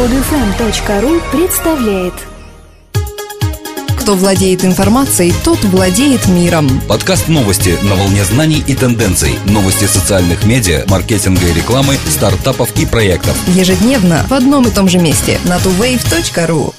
Подфм.ру представляет Кто владеет информацией, тот владеет миром. Подкаст новости на волне знаний и тенденций. Новости социальных медиа, маркетинга и рекламы, стартапов и проектов. Ежедневно в одном и том же месте на tuwave.ru.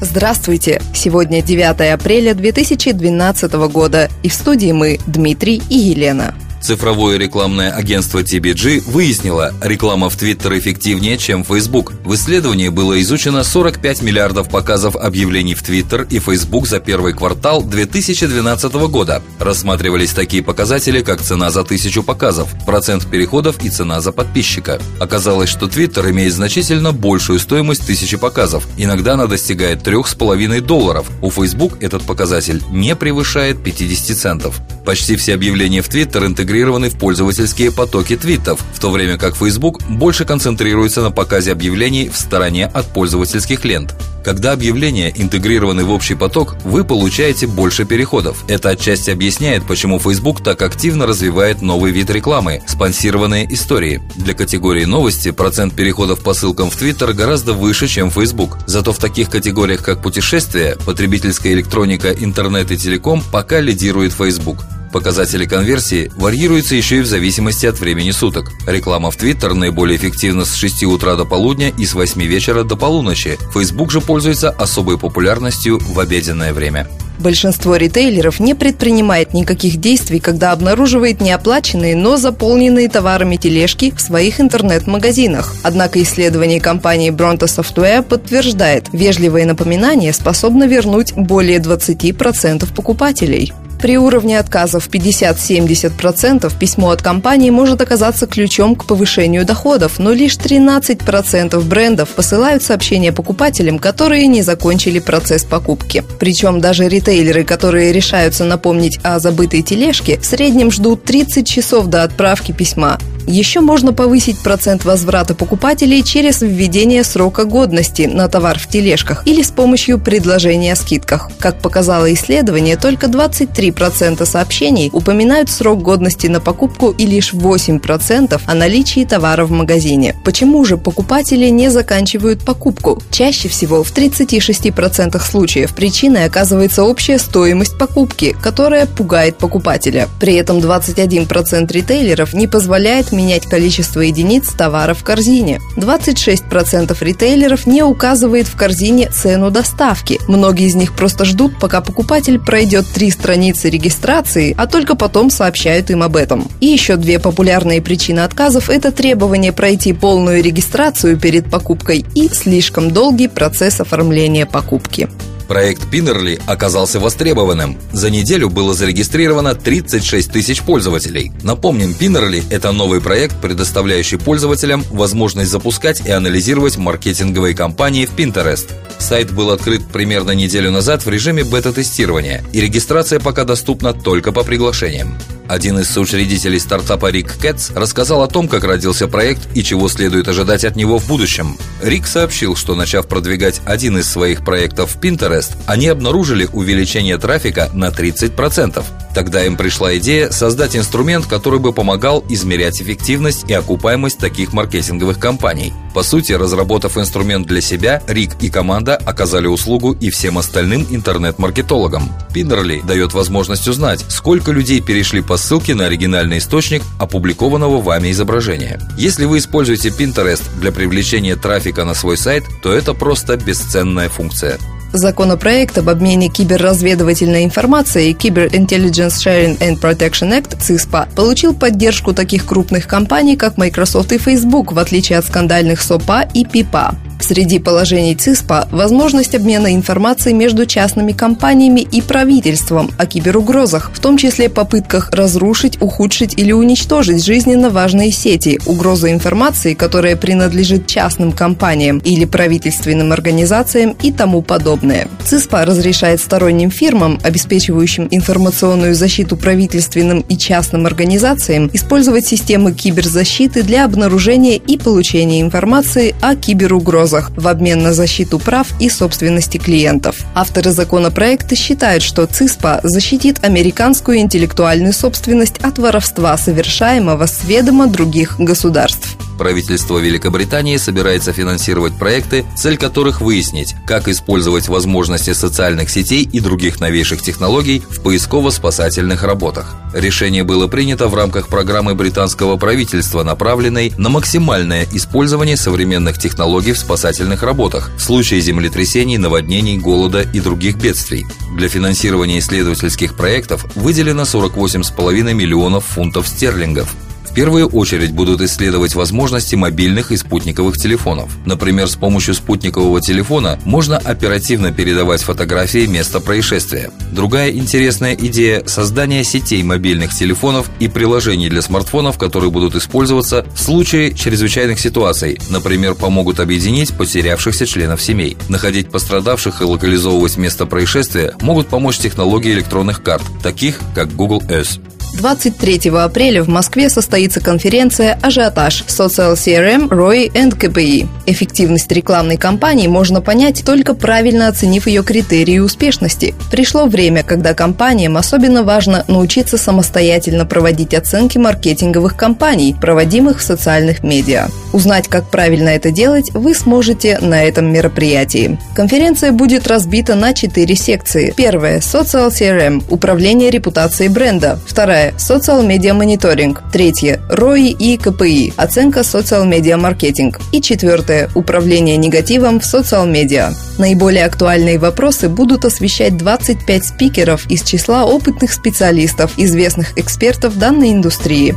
Здравствуйте! Сегодня 9 апреля 2012 года, и в студии мы, Дмитрий и Елена. Цифровое рекламное агентство TBG выяснило, реклама в Твиттер эффективнее, чем Facebook. В исследовании было изучено 45 миллиардов показов объявлений в Твиттер и Facebook за первый квартал 2012 года. Рассматривались такие показатели, как цена за тысячу показов, процент переходов и цена за подписчика. Оказалось, что Твиттер имеет значительно большую стоимость тысячи показов. Иногда она достигает 3,5 долларов. У Facebook этот показатель не превышает 50 центов. Почти все объявления в Твиттер интегрированы в пользовательские потоки твитов, в то время как Facebook больше концентрируется на показе объявлений в стороне от пользовательских лент. Когда объявления интегрированы в общий поток, вы получаете больше переходов. Это отчасти объясняет, почему Facebook так активно развивает новый вид рекламы – спонсированные истории. Для категории новости процент переходов по ссылкам в Twitter гораздо выше, чем Facebook. Зато в таких категориях, как путешествия, потребительская электроника, интернет и телеком пока лидирует Facebook. Показатели конверсии варьируются еще и в зависимости от времени суток. Реклама в Twitter наиболее эффективна с 6 утра до полудня и с 8 вечера до полуночи. Facebook же пользуется особой популярностью в обеденное время. Большинство ритейлеров не предпринимает никаких действий, когда обнаруживает неоплаченные, но заполненные товарами тележки в своих интернет-магазинах. Однако исследование компании Bronto Software подтверждает, вежливое напоминание способно вернуть более 20% покупателей. При уровне отказов 50-70% письмо от компании может оказаться ключом к повышению доходов, но лишь 13% брендов посылают сообщения покупателям, которые не закончили процесс покупки. Причем даже ритейлеры, которые решаются напомнить о забытой тележке, в среднем ждут 30 часов до отправки письма. Еще можно повысить процент возврата покупателей через введение срока годности на товар в тележках или с помощью предложения о скидках. Как показало исследование, только 23% сообщений упоминают срок годности на покупку и лишь 8% о наличии товара в магазине. Почему же покупатели не заканчивают покупку? Чаще всего в 36% случаев причиной оказывается общая стоимость покупки, которая пугает покупателя. При этом 21% ритейлеров не позволяет менять количество единиц товара в корзине. 26% ритейлеров не указывает в корзине цену доставки. Многие из них просто ждут, пока покупатель пройдет три страницы регистрации, а только потом сообщают им об этом. И еще две популярные причины отказов – это требование пройти полную регистрацию перед покупкой и слишком долгий процесс оформления покупки. Проект Пинерли оказался востребованным. За неделю было зарегистрировано 36 тысяч пользователей. Напомним, Пинерли – это новый проект, предоставляющий пользователям возможность запускать и анализировать маркетинговые кампании в Pinterest. Сайт был открыт примерно неделю назад в режиме бета-тестирования, и регистрация пока доступна только по приглашениям. Один из соучредителей стартапа Рик Кэтс рассказал о том, как родился проект и чего следует ожидать от него в будущем. Рик сообщил, что начав продвигать один из своих проектов в Pinterest, они обнаружили увеличение трафика на 30%. Тогда им пришла идея создать инструмент, который бы помогал измерять эффективность и окупаемость таких маркетинговых кампаний. По сути, разработав инструмент для себя, Рик и команда оказали услугу и всем остальным интернет-маркетологам. Пинерли дает возможность узнать, сколько людей перешли по ссылке на оригинальный источник опубликованного вами изображения. Если вы используете Pinterest для привлечения трафика на свой сайт, то это просто бесценная функция. Законопроект об обмене киберразведывательной информацией Cyber Intelligence Sharing and Protection Act ЦИСПА получил поддержку таких крупных компаний, как Microsoft и Facebook, в отличие от скандальных СОПА и ПИПА. Среди положений ЦИСПа – возможность обмена информацией между частными компаниями и правительством о киберугрозах, в том числе попытках разрушить, ухудшить или уничтожить жизненно важные сети, угроза информации, которая принадлежит частным компаниям или правительственным организациям и тому подобное. ЦИСПа разрешает сторонним фирмам, обеспечивающим информационную защиту правительственным и частным организациям, использовать системы киберзащиты для обнаружения и получения информации о киберугрозах угрозах в обмен на защиту прав и собственности клиентов. Авторы законопроекта считают, что ЦИСПА защитит американскую интеллектуальную собственность от воровства, совершаемого с ведома других государств. Правительство Великобритании собирается финансировать проекты, цель которых выяснить, как использовать возможности социальных сетей и других новейших технологий в поисково-спасательных работах. Решение было принято в рамках программы британского правительства, направленной на максимальное использование современных технологий в спасательных работах в случае землетрясений, наводнений, голода и других бедствий. Для финансирования исследовательских проектов выделено 48,5 миллионов фунтов стерлингов. В первую очередь будут исследовать возможности мобильных и спутниковых телефонов. Например, с помощью спутникового телефона можно оперативно передавать фотографии места происшествия. Другая интересная идея – создание сетей мобильных телефонов и приложений для смартфонов, которые будут использоваться в случае чрезвычайных ситуаций. Например, помогут объединить потерявшихся членов семей. Находить пострадавших и локализовывать место происшествия могут помочь технологии электронных карт, таких как Google Earth. 23 апреля в Москве состоится конференция «Ажиотаж. Social CRM, ROI and KPI». Эффективность рекламной кампании можно понять, только правильно оценив ее критерии успешности. Пришло время, когда компаниям особенно важно научиться самостоятельно проводить оценки маркетинговых кампаний, проводимых в социальных медиа. Узнать, как правильно это делать, вы сможете на этом мероприятии. Конференция будет разбита на четыре секции. Первая – Social CRM – управление репутацией бренда. Вторая Вторая – социал медиа мониторинг. Третье – ROI и КПИ – оценка социал медиа маркетинг. И четвертое – управление негативом в социал медиа. Наиболее актуальные вопросы будут освещать 25 спикеров из числа опытных специалистов, известных экспертов данной индустрии.